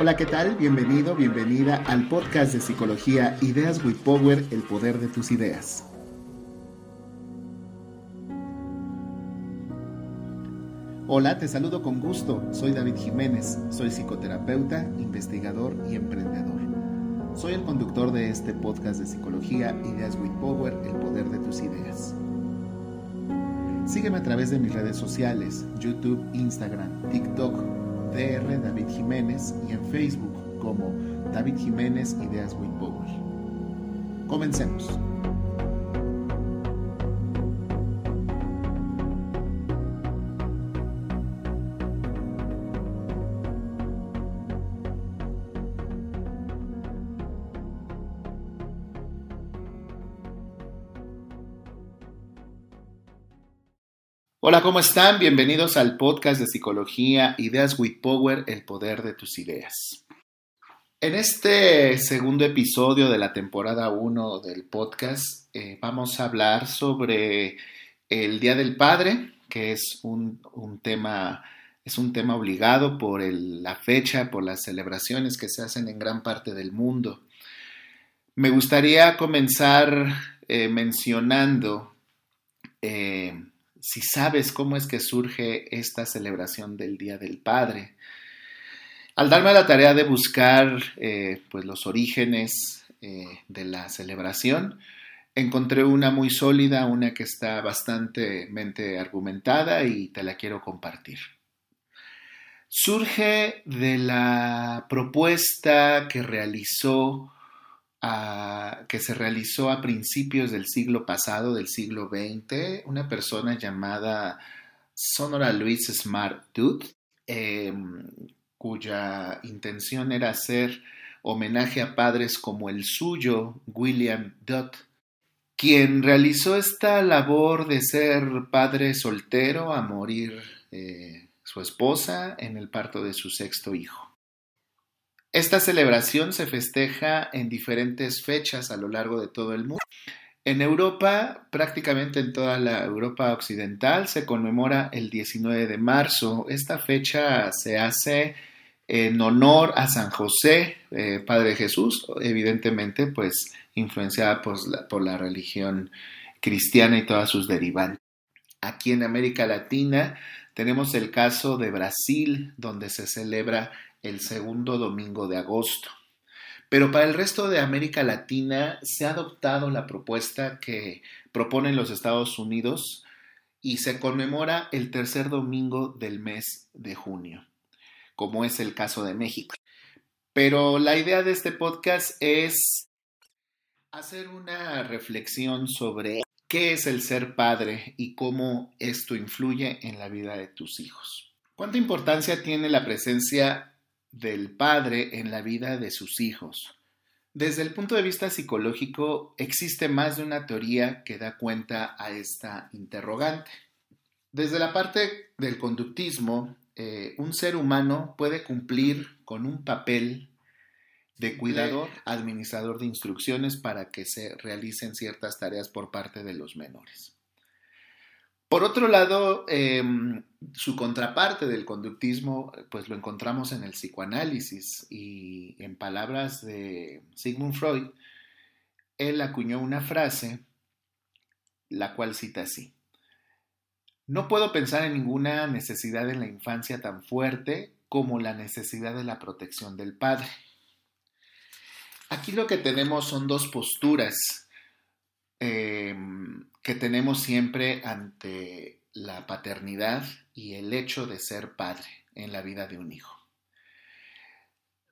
Hola, ¿qué tal? Bienvenido, bienvenida al podcast de psicología Ideas with Power, el poder de tus ideas. Hola, te saludo con gusto. Soy David Jiménez, soy psicoterapeuta, investigador y emprendedor. Soy el conductor de este podcast de psicología Ideas with Power, el poder de tus ideas. Sígueme a través de mis redes sociales, YouTube, Instagram, TikTok, DR David Jiménez y en Facebook como David Jiménez Ideas with Power. Comencemos. Hola, ¿cómo están? Bienvenidos al podcast de psicología Ideas with Power, el poder de tus ideas. En este segundo episodio de la temporada 1 del podcast eh, vamos a hablar sobre el Día del Padre, que es un, tema, es un tema obligado por la fecha, por las celebraciones que se hacen en gran parte del mundo. Me gustaría comenzar eh, mencionando eh, si sabes cómo es que surge esta celebración del Día del Padre. Al darme la tarea de buscar eh, pues los orígenes eh, de la celebración, encontré una muy sólida, una que está bastante argumentada y te la quiero compartir. Surge de la propuesta que realizó que se realizó a principios del siglo pasado, del siglo XX, una persona llamada Sonora Louise Smart Dude, em, cuya intención era hacer homenaje a padres como el suyo, William Dutt, quien realizó esta labor de ser padre soltero a morir eh, su esposa en el parto de su sexto hijo. Esta celebración se festeja en diferentes fechas a lo largo de todo el mundo. En Europa, prácticamente en toda la Europa occidental, se conmemora el 19 de marzo. Esta fecha se hace en honor a San José, eh, Padre Jesús, evidentemente, pues influenciada por la, por la religión cristiana y todas sus derivantes. Aquí en América Latina tenemos el caso de Brasil, donde se celebra el segundo domingo de agosto. Pero para el resto de América Latina se ha adoptado la propuesta que proponen los Estados Unidos y se conmemora el tercer domingo del mes de junio, como es el caso de México. Pero la idea de este podcast es hacer una reflexión sobre qué es el ser padre y cómo esto influye en la vida de tus hijos. ¿Cuánta importancia tiene la presencia del padre en la vida de sus hijos. Desde el punto de vista psicológico, existe más de una teoría que da cuenta a esta interrogante. Desde la parte del conductismo, eh, un ser humano puede cumplir con un papel de cuidador, administrador de instrucciones para que se realicen ciertas tareas por parte de los menores. Por otro lado, em, su contraparte del conductismo, pues lo encontramos en el psicoanálisis y en palabras de Sigmund Freud, él acuñó una frase, la cual cita así. No puedo pensar en ninguna necesidad en la infancia tan fuerte como la necesidad de la protección del padre. Aquí lo que tenemos son dos posturas em, que tenemos siempre ante la paternidad y el hecho de ser padre en la vida de un hijo.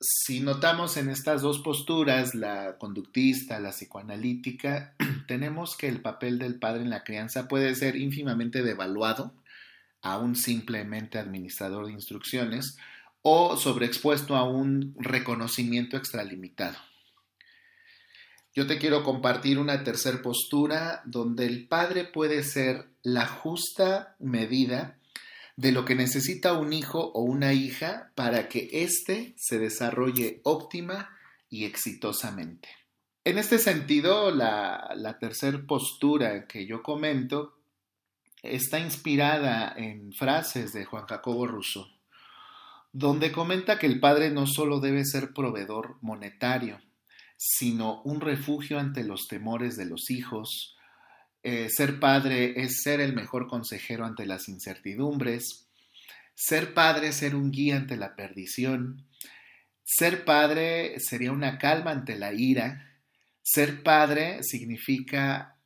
Si notamos en estas dos posturas, la conductista, la psicoanalítica, tenemos que el papel del padre en la crianza puede ser ínfimamente devaluado a un simplemente administrador de instrucciones o sobreexpuesto a un reconocimiento extralimitado. Yo te quiero compartir una tercera postura donde el padre puede ser la justa medida de lo que necesita un hijo o una hija para que éste se desarrolle óptima y exitosamente. En este sentido, la, la tercera postura que yo comento está inspirada en frases de Juan Jacobo Rousseau, donde comenta que el padre no solo debe ser proveedor monetario, sino un refugio ante los temores de los hijos. Eh, ser padre es ser el mejor consejero ante las incertidumbres. Ser padre es ser un guía ante la perdición. Ser padre sería una calma ante la ira. Ser padre significa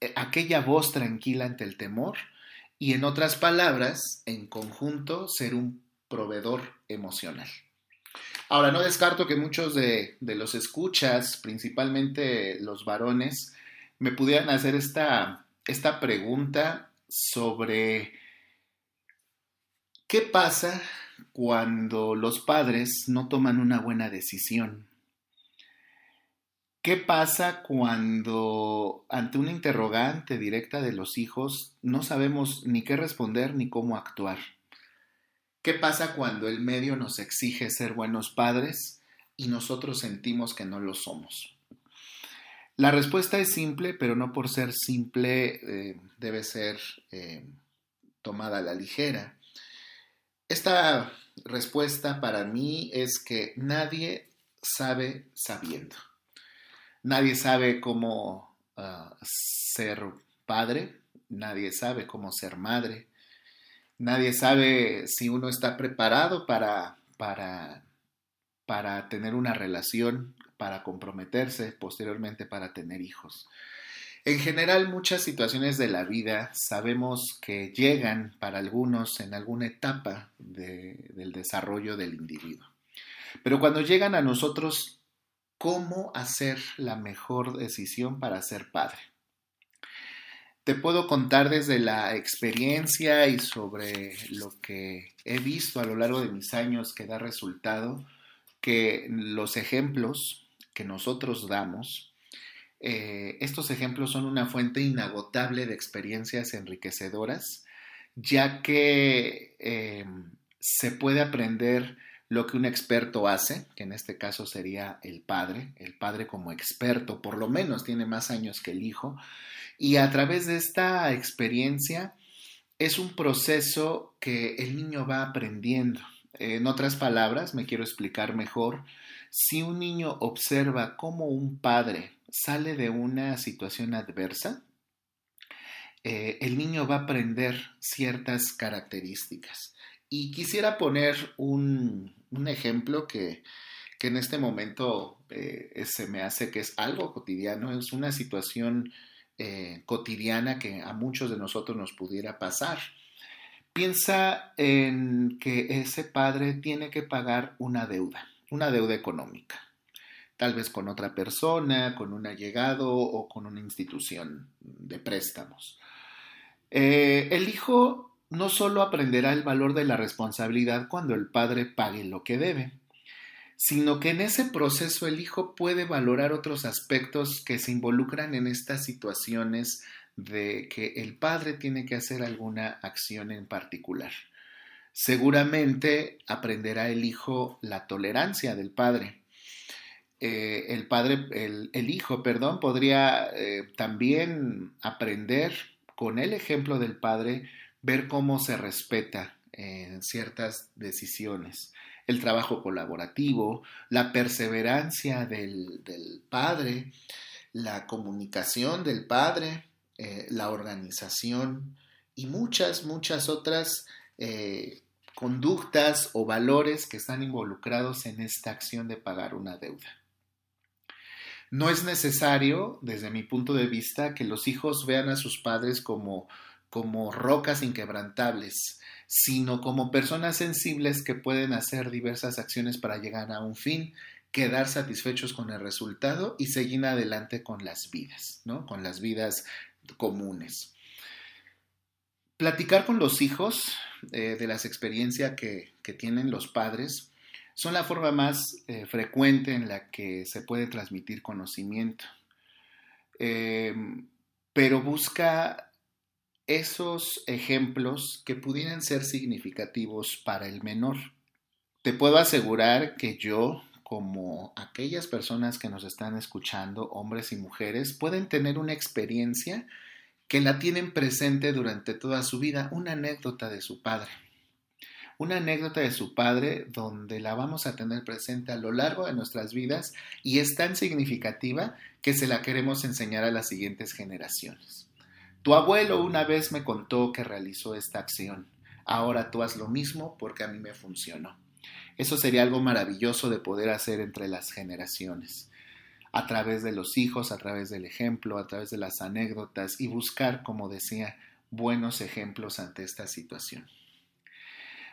eh, aquella voz tranquila ante el temor. Y en otras palabras, en conjunto, ser un proveedor emocional. Ahora, no descarto que muchos de, los escuchas, principalmente los varones, me pudieran hacer esta, pregunta sobre qué pasa cuando los padres no toman una buena decisión. ¿Qué pasa cuando ante una interrogante directa de los hijos no sabemos ni qué responder ni cómo actuar? ¿Qué pasa cuando el medio nos exige ser buenos padres y nosotros sentimos que no lo somos? La respuesta es simple, pero no por ser simple eh, debe ser eh, tomada a la ligera. Esta respuesta para mí es que nadie sabe sabiendo. Nadie sabe cómo ah, ser padre, nadie sabe cómo ser madre, Nadie sabe si uno está preparado para, para, para tener una relación, para comprometerse, posteriormente para tener hijos. En general, muchas situaciones de la vida sabemos que llegan para algunos en alguna etapa del desarrollo del individuo. Pero cuando llegan a nosotros, ¿cómo hacer la mejor decisión para ser padre? Te puedo contar desde la experiencia y sobre lo que he visto a lo largo de mis años que da resultado, que los ejemplos que nosotros damos, eh, estos ejemplos son una fuente inagotable de experiencias enriquecedoras, ya que eh, se puede aprender lo que un experto hace, que en este caso sería el padre, el padre como experto, por lo menos tiene más años que el hijo, y a través de esta experiencia es un proceso que el niño va aprendiendo. En otras palabras, me quiero explicar mejor, si un niño observa cómo un padre sale de una situación adversa, eh, el niño va a aprender ciertas características. Y quisiera poner un, ejemplo que, en este momento eh, se me hace que es algo cotidiano, es una situación eh, cotidiana que a muchos de nosotros nos pudiera pasar. Piensa en que ese padre tiene que pagar una deuda, una deuda económica, tal vez con otra persona, con un allegado o con una institución de préstamos. Eh, el hijo no solo aprenderá el valor de la responsabilidad cuando el padre pague lo que debe, sino que en ese proceso el hijo puede valorar otros aspectos que se involucran en estas situaciones de que el padre tiene que hacer alguna acción en particular. Seguramente aprenderá el hijo la tolerancia del padre. Eh, el padre, el, hijo, perdón, podría eh, también aprender con el ejemplo del padre ver cómo se respeta en ciertas decisiones el trabajo colaborativo, la perseverancia del, padre, la comunicación del padre, eh, la organización y muchas, muchas otras eh, conductas o valores que están involucrados en esta acción de pagar una deuda. No es necesario, desde mi punto de vista, que los hijos vean a sus padres como, como rocas inquebrantables, sino como personas sensibles que pueden hacer diversas acciones para llegar a un fin, quedar satisfechos con el resultado y seguir adelante con las vidas, ¿no? Con las vidas comunes. Platicar con los hijos eh, de las experiencias que, tienen los padres son la forma más eh, frecuente en la que se puede transmitir conocimiento. Em, pero busca esos ejemplos que pudieran ser significativos para el menor. Te puedo asegurar que yo, como aquellas personas que nos están escuchando, hombres y mujeres, pueden tener una experiencia que la tienen presente durante toda su vida, una anécdota de su padre. Una anécdota de su padre donde la vamos a tener presente a lo largo de nuestras vidas y es tan significativa que se la queremos enseñar a las siguientes generaciones. Tu abuelo una vez me contó que realizó esta acción. Ahora tú haz lo mismo porque a mí me funcionó. Eso sería algo maravilloso de poder hacer entre las generaciones, a través de los hijos, a través del ejemplo, a través de las anécdotas y buscar, como decía, buenos ejemplos ante esta situación.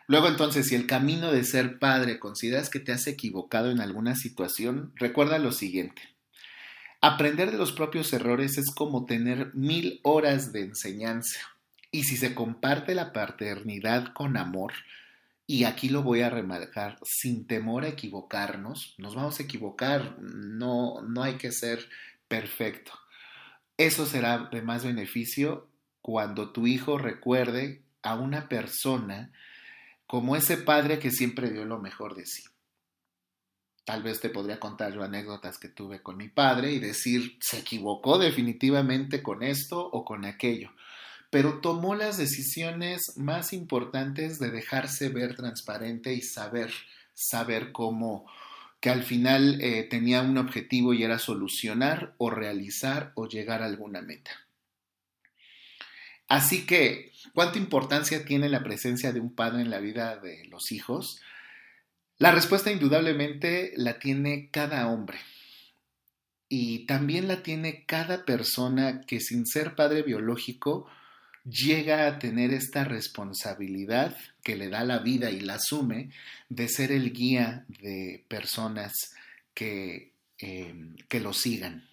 Luego entonces, si el camino de ser padre consideras que te has equivocado en alguna situación, recuerda lo siguiente. Aprender de los propios errores es como tener mil horas de enseñanza. Y si se comparte la paternidad con amor, y aquí lo voy a remarcar, sin temor a equivocarnos, nos vamos a equivocar, no, no hay que ser perfecto. Eso será de más beneficio cuando tu hijo recuerde a una persona como ese padre que siempre dio lo mejor de sí. Tal vez te podría contar yo anécdotas que tuve con mi padre y decir, se equivocó definitivamente con esto o con aquello pero tomó las decisiones más importantes de dejarse ver transparente y saber, saber cómo, que al final eh, tenía un objetivo y era solucionar o realizar o llegar a alguna meta. Así que, ¿cuánta importancia tiene la presencia de un padre en la vida de los hijos? La respuesta indudablemente la tiene cada hombre. Y también la tiene cada persona que sin ser padre biológico llega a tener esta responsabilidad que le da la vida y la asume de ser el guía de personas que, em, que lo sigan.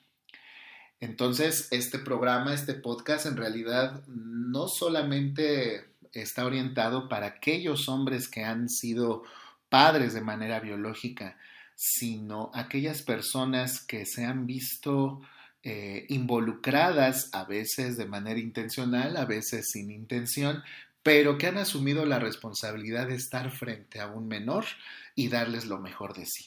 Entonces, este programa, este podcast, en realidad no solamente está orientado para aquellos hombres que han sido padres de manera biológica, sino aquellas personas que se han visto eh, involucradas a veces de manera intencional, a veces sin intención, pero que han asumido la responsabilidad de estar frente a un menor y darles lo mejor de sí.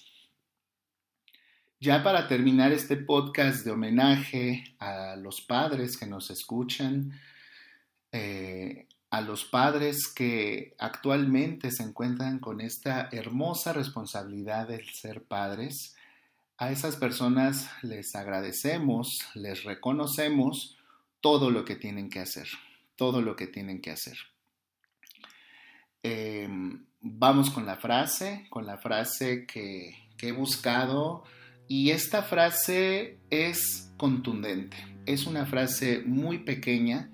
Ya para terminar este podcast de homenaje a los padres que nos escuchan, eh, a los padres que actualmente se encuentran con esta hermosa responsabilidad de ser padres, a esas personas les agradecemos, les reconocemos todo lo que tienen que hacer, todo lo que tienen que hacer. Em, vamos con la frase, con la frase que, que he buscado y esta frase es contundente, es una frase muy pequeña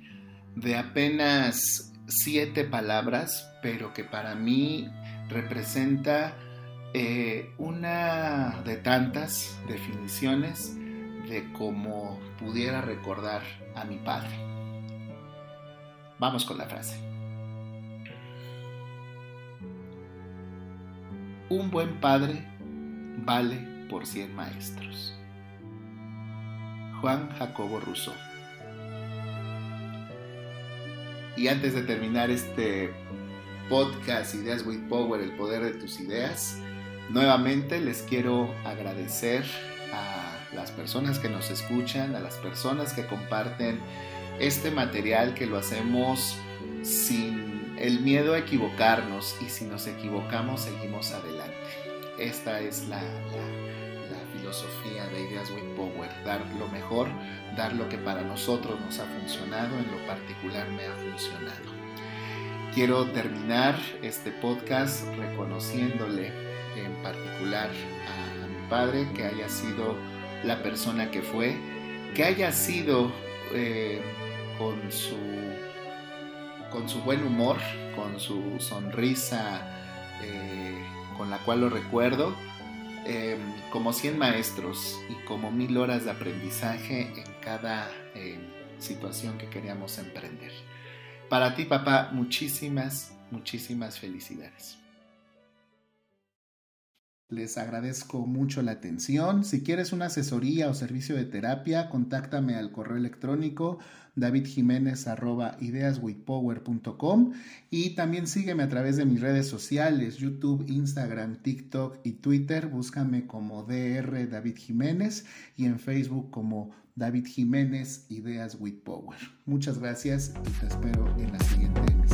de apenas siete palabras, pero que para mí representa eh, una de tantas definiciones de cómo pudiera recordar a mi padre. Vamos con la frase. Un buen padre vale por cien maestros. Juan Jacobo Rousseau. Y antes de terminar este podcast Ideas with Power, el poder de tus ideas, Nuevamente les quiero agradecer a las personas que nos escuchan, a las personas que comparten este material que lo hacemos sin el miedo a equivocarnos y si nos equivocamos seguimos adelante. Esta es la, filosofía de Ideas with Power, dar lo mejor, dar lo que para nosotros nos ha funcionado, en lo particular me ha funcionado. Quiero terminar este podcast reconociéndole en particular a, mi padre, que haya sido la persona que fue, que haya sido eh, con, su, con su buen humor, con su sonrisa eh, con la cual lo recuerdo, em, como 100 maestros y como mil horas de aprendizaje en cada em, situación que queríamos emprender. Para ti, papá, muchísimas, muchísimas felicidades. Les agradezco mucho la atención. Si quieres una asesoría o servicio de terapia, contáctame al correo electrónico davidjiménez.ideaswithpower.com y también sígueme a través de mis redes sociales, YouTube, Instagram, TikTok y Twitter. Búscame como DR David Jiménez y en Facebook como David Jiménez Ideas with Power. Muchas gracias y te espero en la siguiente emisión.